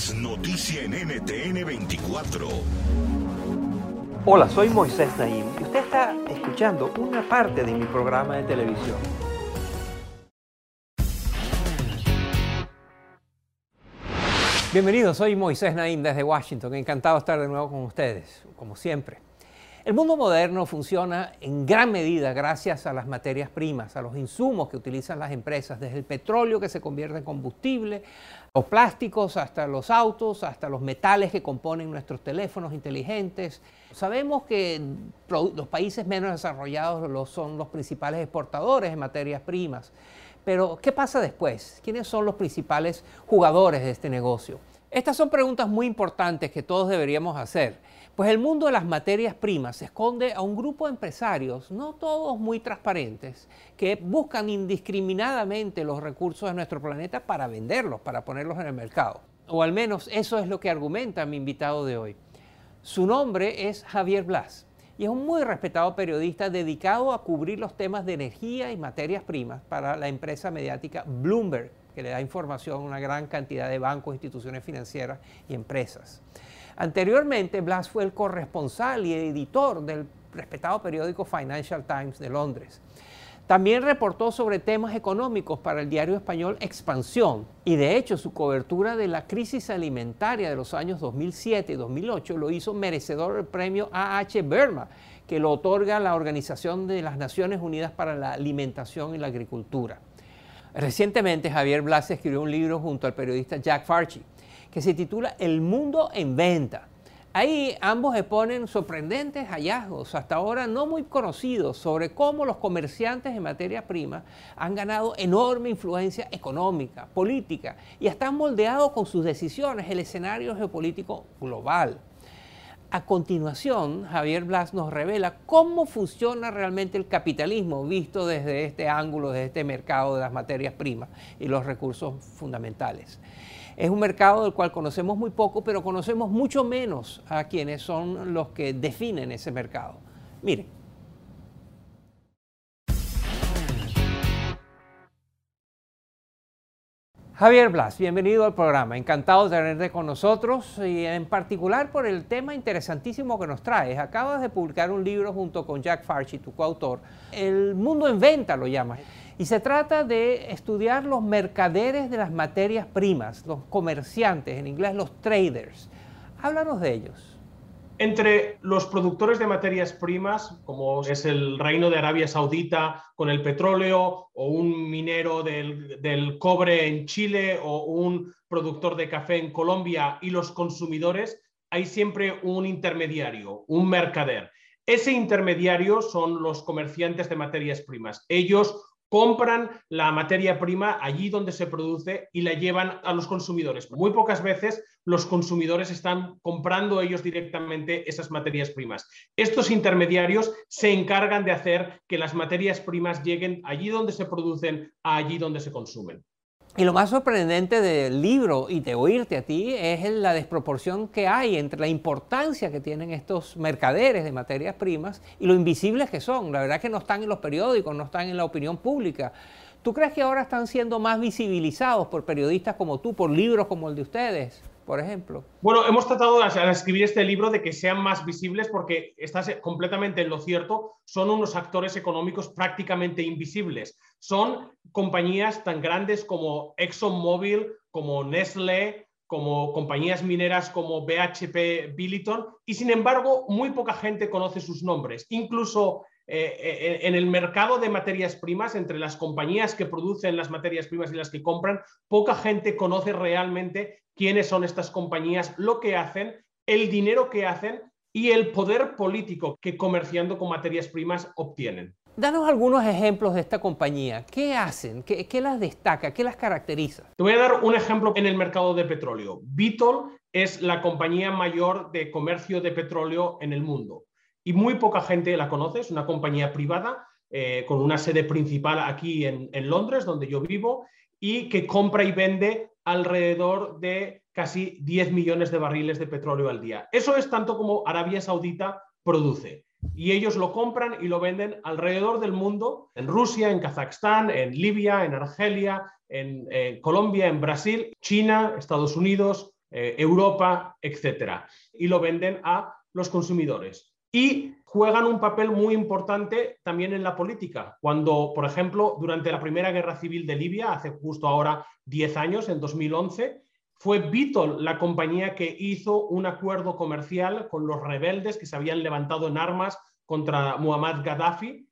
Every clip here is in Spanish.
Es noticia en NTN 24. Hola, soy Moisés Naim y usted está escuchando una parte de mi programa de televisión. Bienvenidos, soy Moisés Naim desde Washington. Encantado de estar de nuevo con ustedes, como siempre. El mundo moderno funciona en gran medida gracias a las materias primas, a los insumos que utilizan las empresas, desde el petróleo que se convierte en combustible, los plásticos hasta los autos, hasta los metales que componen nuestros teléfonos inteligentes. Sabemos que los países menos desarrollados son los principales exportadores de materias primas. Pero, ¿qué pasa después? ¿Quiénes son los principales jugadores de este negocio? Estas son preguntas muy importantes que todos deberíamos hacer, pues el mundo de las materias primas esconde a un grupo de empresarios, no todos muy transparentes, que buscan indiscriminadamente los recursos de nuestro planeta para venderlos, para ponerlos en el mercado. O al menos eso es lo que argumenta mi invitado de hoy. Su nombre es Javier Blas y es un muy respetado periodista dedicado a cubrir los temas de energía y materias primas para la empresa mediática Bloomberg, que le da información a una gran cantidad de bancos, instituciones financieras y empresas. Anteriormente, Blas fue el corresponsal y editor del respetado periódico Financial Times de Londres. También reportó sobre temas económicos para el diario español Expansión y de hecho su cobertura de la crisis alimentaria de los años 2007 y 2008 lo hizo merecedor del premio AH Burma, que lo otorga la Organización de las Naciones Unidas para la Alimentación y la Agricultura. Recientemente Javier Blas escribió un libro junto al periodista Jack Farchi que se titula El mundo en venta Ahí ambos exponen sorprendentes hallazgos, hasta ahora no muy conocidos, sobre cómo los comerciantes de materia prima han ganado enorme influencia económica, política y hasta han moldeado con sus decisiones el escenario geopolítico global. A continuación, Javier Blas nos revela cómo funciona realmente el capitalismo visto desde este ángulo, desde este mercado de las materias primas y los recursos fundamentales. Es un mercado del cual conocemos muy poco, pero conocemos mucho menos a quienes son los que definen ese mercado. Miren. Javier Blas, bienvenido al programa. Encantado de tenerte con nosotros y en particular por el tema interesantísimo que nos traes. Acabas de publicar un libro junto con Jack Farchi, tu coautor. El mundo en venta lo llamas. Y se trata de estudiar los mercaderes de las materias primas, los comerciantes, en inglés los traders. Háblanos de ellos. Entre los productores de materias primas, como es el Reino de Arabia Saudita con el petróleo, o un minero del, cobre en Chile, o un productor de café en Colombia, y los consumidores, hay siempre un intermediario, un mercader. Ese intermediario son los comerciantes de materias primas. Ellos compran la materia prima allí donde se produce y la llevan a los consumidores. Muy pocas veces los consumidores están comprando ellos directamente esas materias primas. Estos intermediarios se encargan de hacer que las materias primas lleguen allí donde se producen, allí donde se consumen. Y lo más sorprendente del libro y de oírte a ti es la desproporción que hay entre la importancia que tienen estos mercaderes de materias primas y lo invisibles que son. La verdad es que no están en los periódicos, no están en la opinión pública. ¿Tú crees que ahora están siendo más visibilizados por periodistas como tú, por libros como el de ustedes? Por ejemplo? Bueno, hemos tratado al escribir este libro de que sean más visibles porque estás completamente en lo cierto, son unos actores económicos prácticamente invisibles. Son compañías tan grandes como ExxonMobil, como Nestlé, como compañías mineras como BHP Billiton, y sin embargo, muy poca gente conoce sus nombres. Incluso eh, eh, en el mercado de materias primas, entre las compañías que producen las materias primas y las que compran, poca gente conoce realmente quiénes son estas compañías, lo que hacen, el dinero que hacen y el poder político que comerciando con materias primas obtienen. Danos algunos ejemplos de esta compañía. ¿Qué hacen? ¿Qué, las destaca? ¿Qué las caracteriza? Te voy a dar un ejemplo en el mercado de petróleo. Vitol es la compañía mayor de comercio de petróleo en el mundo y muy poca gente la conoce. Es una compañía privada eh, con una sede principal aquí en, Londres, donde yo vivo, y que compra y vende alrededor de casi 10 millones de barriles de petróleo al día. Eso es tanto como Arabia Saudita produce y ellos lo compran y lo venden alrededor del mundo, en Rusia, en Kazajstán, en Libia, en Argelia, en Colombia, en Brasil, China, Estados Unidos, eh, Europa, etc. Y lo venden a los consumidores. Y juegan un papel muy importante también en la política. Cuando, por ejemplo, durante la primera guerra civil de Libia, hace justo ahora 10 años, en 2011, fue Vitol la compañía que hizo un acuerdo comercial con los rebeldes que se habían levantado en armas contra Muammar Gaddafi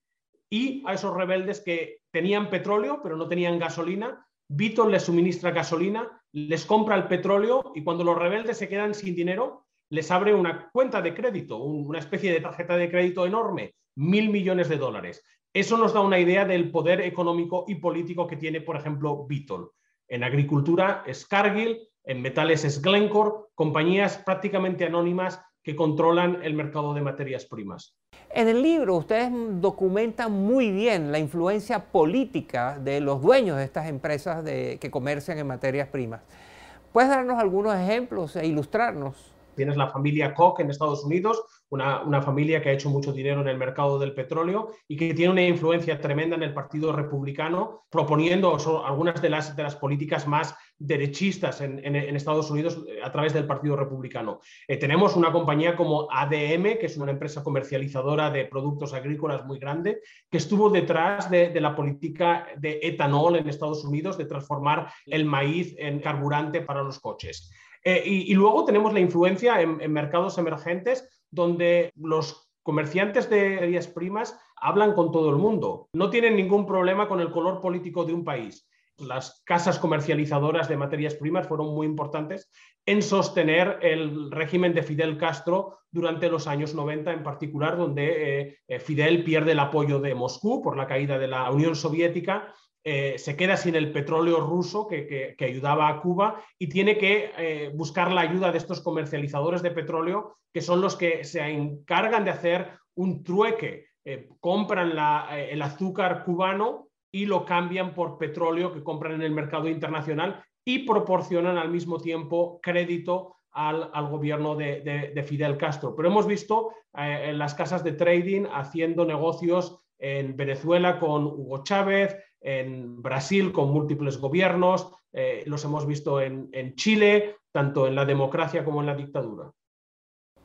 y a esos rebeldes que tenían petróleo pero no tenían gasolina, Vitol les suministra gasolina, les compra el petróleo y cuando los rebeldes se quedan sin dinero, les abre una cuenta de crédito, una especie de tarjeta de crédito enorme, mil millones de dólares. Eso nos da una idea del poder económico y político que tiene, por ejemplo, Vitol. En agricultura es Cargill, en metales es Glencore, compañías prácticamente anónimas que controlan el mercado de materias primas. En el libro ustedes documentan muy bien la influencia política de los dueños de estas empresas que comercian en materias primas. ¿Puedes darnos algunos ejemplos e ilustrarnos? Tienes la familia Koch en Estados Unidos, una, familia que ha hecho mucho dinero en el mercado del petróleo y que tiene una influencia tremenda en el Partido Republicano, proponiendo algunas de las, de políticas más derechistas en, Estados Unidos eh, a través del Partido Republicano. Eh, tenemos una compañía como ADM, que es una empresa comercializadora de productos agrícolas muy grande, que estuvo detrás de, la política de etanol en Estados Unidos, de transformar el maíz en carburante para los coches. Eh, y, luego tenemos la influencia en, mercados emergentes donde los comerciantes de materias primas hablan con todo el mundo. No tienen ningún problema con el color político de un país. Las casas comercializadoras de materias primas fueron muy importantes en sostener el régimen de Fidel Castro durante los años 90 en particular, donde eh, eh, Fidel pierde el apoyo de Moscú por la caída de la Unión Soviética eh, se queda sin el petróleo ruso que, ayudaba a Cuba y tiene que eh, buscar la ayuda de estos comercializadores de petróleo, que son los que se encargan de hacer un trueque. Eh, compran el azúcar cubano y lo cambian por petróleo que compran en el mercado internacional y proporcionan al mismo tiempo crédito al, gobierno de, de, Fidel Castro. Pero hemos visto en las casas de trading haciendo negocios en Venezuela con Hugo Chávez, en Brasil con múltiples gobiernos, eh, los hemos visto en, Chile, tanto en la democracia como en la dictadura.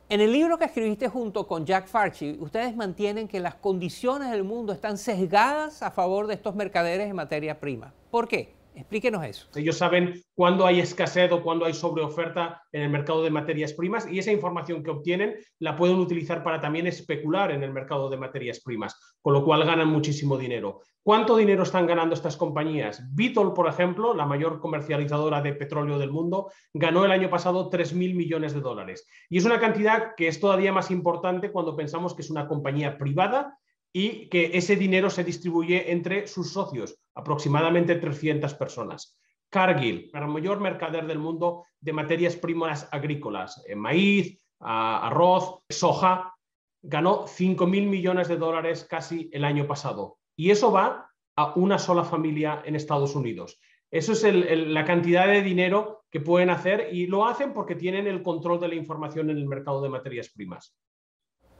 En el libro que escribiste junto con Jack Farchi, ustedes mantienen que las condiciones del mundo están sesgadas a favor de estos mercaderes en materia prima. ¿Por qué? Explíquenos eso. Ellos saben cuándo hay escasez o cuándo hay sobreoferta en el mercado de materias primas y esa información que obtienen la pueden utilizar para también especular en el mercado de materias primas, con lo cual ganan muchísimo dinero. ¿Cuánto dinero están ganando estas compañías? Vitol, por ejemplo, la mayor comercializadora de petróleo del mundo, ganó el año pasado 3.000 millones de dólares. Y es una cantidad que es todavía más importante cuando pensamos que es una compañía privada y que ese dinero se distribuye entre sus socios, aproximadamente 300 personas. Cargill, el mayor mercader del mundo de materias primas agrícolas, eh, maíz, arroz, soja, ganó 5.000 millones de dólares casi el año pasado. Y eso va a una sola familia en Estados Unidos. Eso es la cantidad de dinero que pueden hacer y lo hacen porque tienen el control de la información en el mercado de materias primas.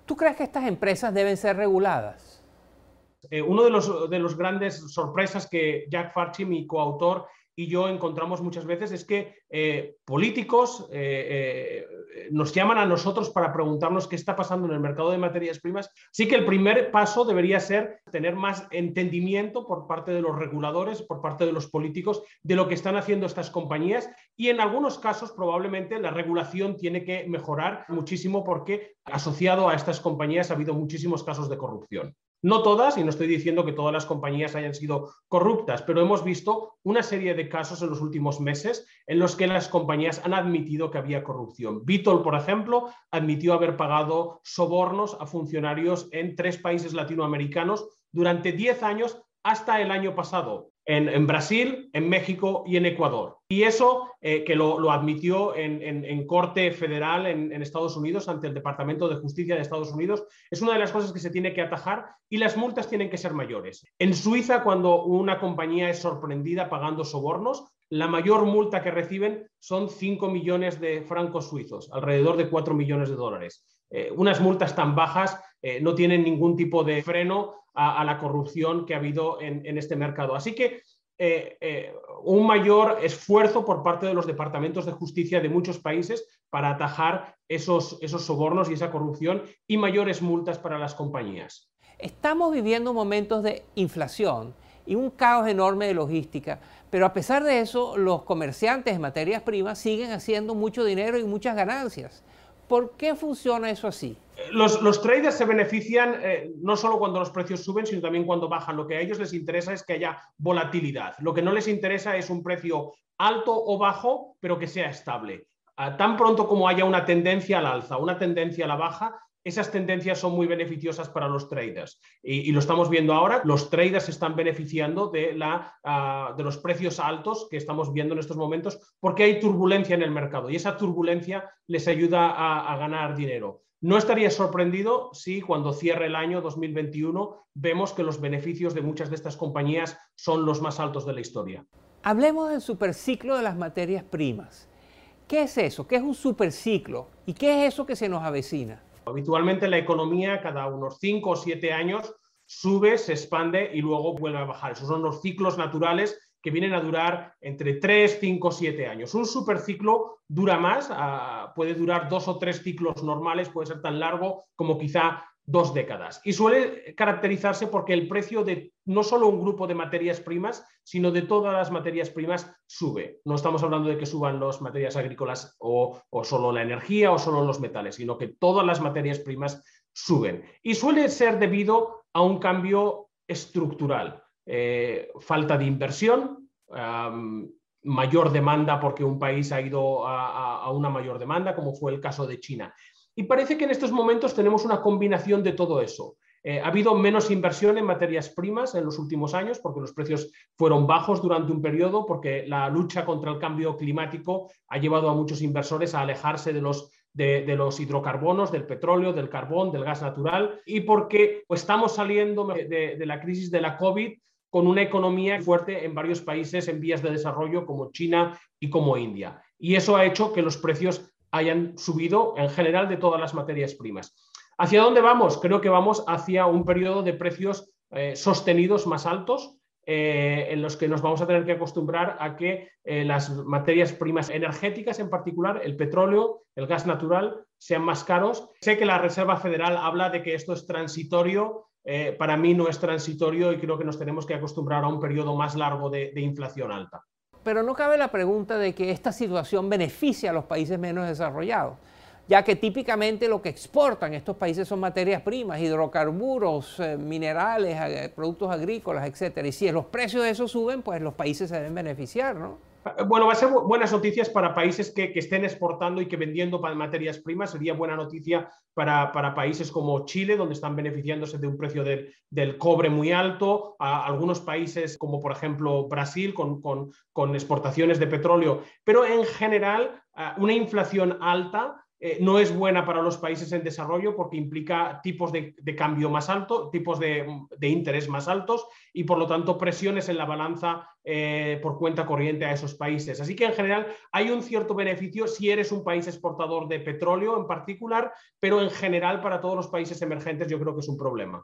¿Tú crees que estas empresas deben ser reguladas? Eh, uno de los, de los grandes sorpresas que Jack Farchi, mi coautor, y yo encontramos muchas veces es que eh, políticos eh, eh, nos llaman a nosotros para preguntarnos qué está pasando en el mercado de materias primas. Sí que el primer paso debería ser tener más entendimiento por parte de los reguladores, por parte de los políticos, de lo que están haciendo estas compañías y en algunos casos probablemente la regulación tiene que mejorar muchísimo porque asociado a estas compañías ha habido muchísimos casos de corrupción. No todas, y no estoy diciendo que todas las compañías hayan sido corruptas, pero hemos visto una serie de casos en los últimos meses en los que las compañías han admitido que había corrupción. Vitol, por ejemplo, admitió haber pagado sobornos a funcionarios en tres países latinoamericanos durante 10 años hasta el año pasado en, Brasil, en México y en Ecuador. Y eso eh, que lo, admitió en, Corte Federal en, Estados Unidos, ante el Departamento de Justicia de Estados Unidos, es una de las cosas que se tiene que atajar y las multas tienen que ser mayores. En Suiza, cuando una compañía es sorprendida pagando sobornos, la mayor multa que reciben son 5 millones de francos suizos, alrededor de 4 millones de dólares. Eh, unas multas tan bajas eh, no tienen ningún tipo de freno a, la corrupción que ha habido en, este mercado. Así que eh, eh, un mayor esfuerzo por parte de los departamentos de justicia de muchos países para atajar esos, esos sobornos y esa corrupción y mayores multas para las compañías. Estamos viviendo momentos de inflación y un caos enorme de logística, pero a pesar de eso, los comerciantes de materias primas siguen haciendo mucho dinero y muchas ganancias. ¿Por qué funciona eso así? Los, traders se benefician eh, no solo cuando los precios suben, sino también cuando bajan. Lo que a ellos les interesa es que haya volatilidad. Lo que no les interesa es un precio alto o bajo, pero que sea estable. Ah, tan pronto como haya una tendencia al alza, una tendencia a la baja, esas tendencias son muy beneficiosas para los traders. Y, lo estamos viendo ahora, los traders están beneficiando de, la, ah, de, los precios altos que estamos viendo en estos momentos porque hay turbulencia en el mercado y esa turbulencia les ayuda a ganar dinero. No estaría sorprendido si cuando cierre el año 2021 vemos que los beneficios de muchas de estas compañías son los más altos de la historia. Hablemos del superciclo de las materias primas. ¿Qué es eso? ¿Qué es un superciclo? ¿Y qué es eso que se nos avecina? Habitualmente la economía cada unos 5 o 7 años sube, se expande y luego vuelve a bajar. Esos son los ciclos naturales que vienen a durar entre 3, 5, 7 años. Un superciclo dura más, ah, puede durar dos o tres ciclos normales, puede ser tan largo como quizá dos décadas. Y suele caracterizarse porque el precio de no solo un grupo de materias primas, sino de todas las materias primas sube. No estamos hablando de que suban las materias agrícolas o, o solo la energía o solo los metales, sino que todas las materias primas suben. Y suele ser debido a un cambio estructural. Eh, falta de inversión, mayor demanda porque un país ha ido a, una mayor demanda, como fue el caso de China. Y parece que en estos momentos tenemos una combinación de todo eso. Eh, ha habido menos inversión en materias primas en los últimos años porque los precios fueron bajos durante un periodo, porque la lucha contra el cambio climático ha llevado a muchos inversores a alejarse de los, de, hidrocarbonos, del petróleo, del carbón, del gas natural, y porque estamos saliendo de, de la crisis de la COVID con una economía fuerte en varios países en vías de desarrollo como China y como India. Y eso ha hecho que los precios hayan subido en general de todas las materias primas. ¿Hacia dónde vamos? Creo que vamos hacia un periodo de precios eh, sostenidos más altos, eh, en los que nos vamos a tener que acostumbrar a que eh, las materias primas energéticas, en particular el petróleo, el gas natural, sean más caros. Sé que la Reserva Federal habla de que esto es transitorio para mí no es transitorio y creo que nos tenemos que acostumbrar a un periodo más largo de, inflación alta. Pero no cabe la pregunta de que esta situación beneficia a los países menos desarrollados, ya que típicamente lo que exportan estos países son materias primas, hidrocarburos, eh, minerales, productos agrícolas, etc. Y si los precios de eso suben, pues los países se deben beneficiar, ¿no? Bueno, va a ser buenas noticias para países que, estén exportando y que vendiendo materias primas. Sería buena noticia para, países como Chile, donde están beneficiándose de un precio del, cobre muy alto. A algunos países como, por ejemplo, Brasil, con, con exportaciones de petróleo. Pero en general, una inflación alta eh, no es buena para los países en desarrollo porque implica tipos de, cambio más altos, tipos de, interés más altos y por lo tanto presiones en la balanza eh, por cuenta corriente a esos países. Así que en general hay un cierto beneficio si eres un país exportador de petróleo en particular, pero en general para todos los países emergentes yo creo que es un problema.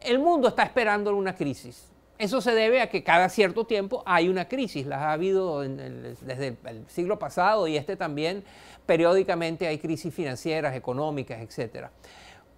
El mundo está esperando una crisis. Eso se debe a que cada cierto tiempo hay una crisis, las ha habido desde el siglo pasado y este también, periódicamente hay crisis financieras, económicas, etc.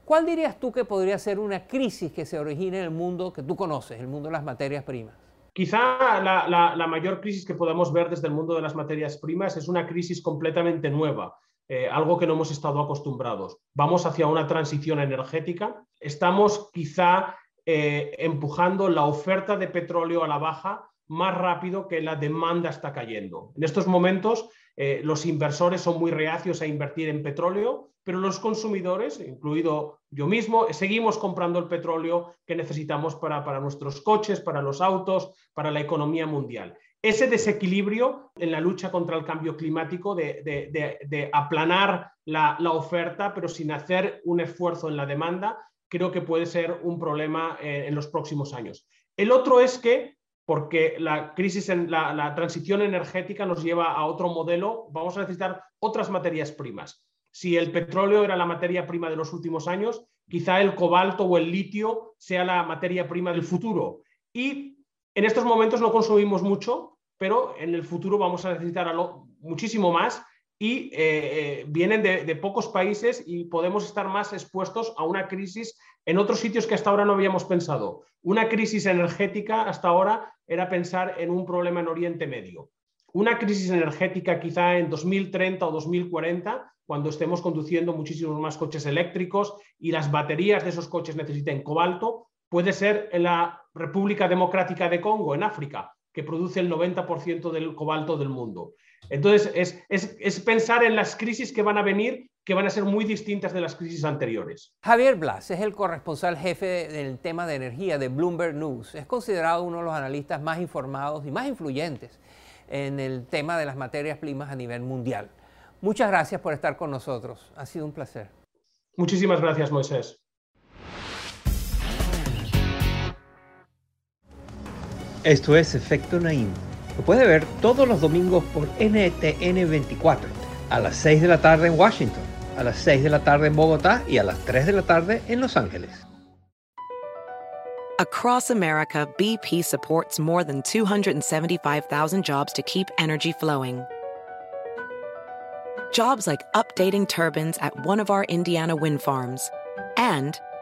¿Cuál dirías tú que podría ser una crisis que se origine en el mundo que tú conoces, el mundo de las materias primas? Quizá la, mayor crisis que podamos ver desde el mundo de las materias primas es una crisis completamente nueva, eh, algo que no hemos estado acostumbrados. Vamos hacia una transición energética, estamos quizá eh, empujando la oferta de petróleo a la baja más rápido que la demanda está cayendo. En estos momentos eh, los inversores son muy reacios a invertir en petróleo, pero los consumidores, incluido yo mismo, seguimos comprando el petróleo que necesitamos para, nuestros coches, para los autos, para la economía mundial. Ese desequilibrio en la lucha contra el cambio climático de, aplanar la, oferta, pero sin hacer un esfuerzo en la demanda, creo que puede ser un problema eh, en los próximos años. El otro es que porque la crisis en la, transición energética nos lleva a otro modelo, vamos a necesitar otras materias primas. Si el petróleo era la materia prima de los últimos años, quizá el cobalto o el litio sea la materia prima del futuro. Y en estos momentos no consumimos mucho, pero en el futuro vamos a necesitar muchísimo más y eh, eh, vienen de, pocos países y podemos estar más expuestos a una crisis en otros sitios que hasta ahora no habíamos pensado. Una crisis energética hasta ahora era pensar en un problema en Oriente Medio. Una crisis energética quizá en 2030 o 2040, cuando estemos conduciendo muchísimos más coches eléctricos y las baterías de esos coches necesiten cobalto, puede ser en la República Democrática de Congo, en África, que produce el 90% del cobalto del mundo. Entonces, es, pensar en las crisis que van a venir, que van a ser muy distintas de las crisis anteriores. Javier Blas es el corresponsal jefe del tema de energía de Bloomberg News. Es considerado uno de los analistas más informados y más influyentes en el tema de las materias primas a nivel mundial. Muchas gracias por estar con nosotros. Ha sido un placer. Muchísimas gracias, Moisés. Esto es Efecto Naim lo puede ver todos los domingos por NTN 24, a las 6 de la tarde en Washington, a las 6 de la tarde en Bogotá y a las 3 de la tarde en Los Ángeles. Across America, BP supports more than 275,000 jobs to keep energy flowing. Jobs like updating turbines at one of our Indiana wind farms and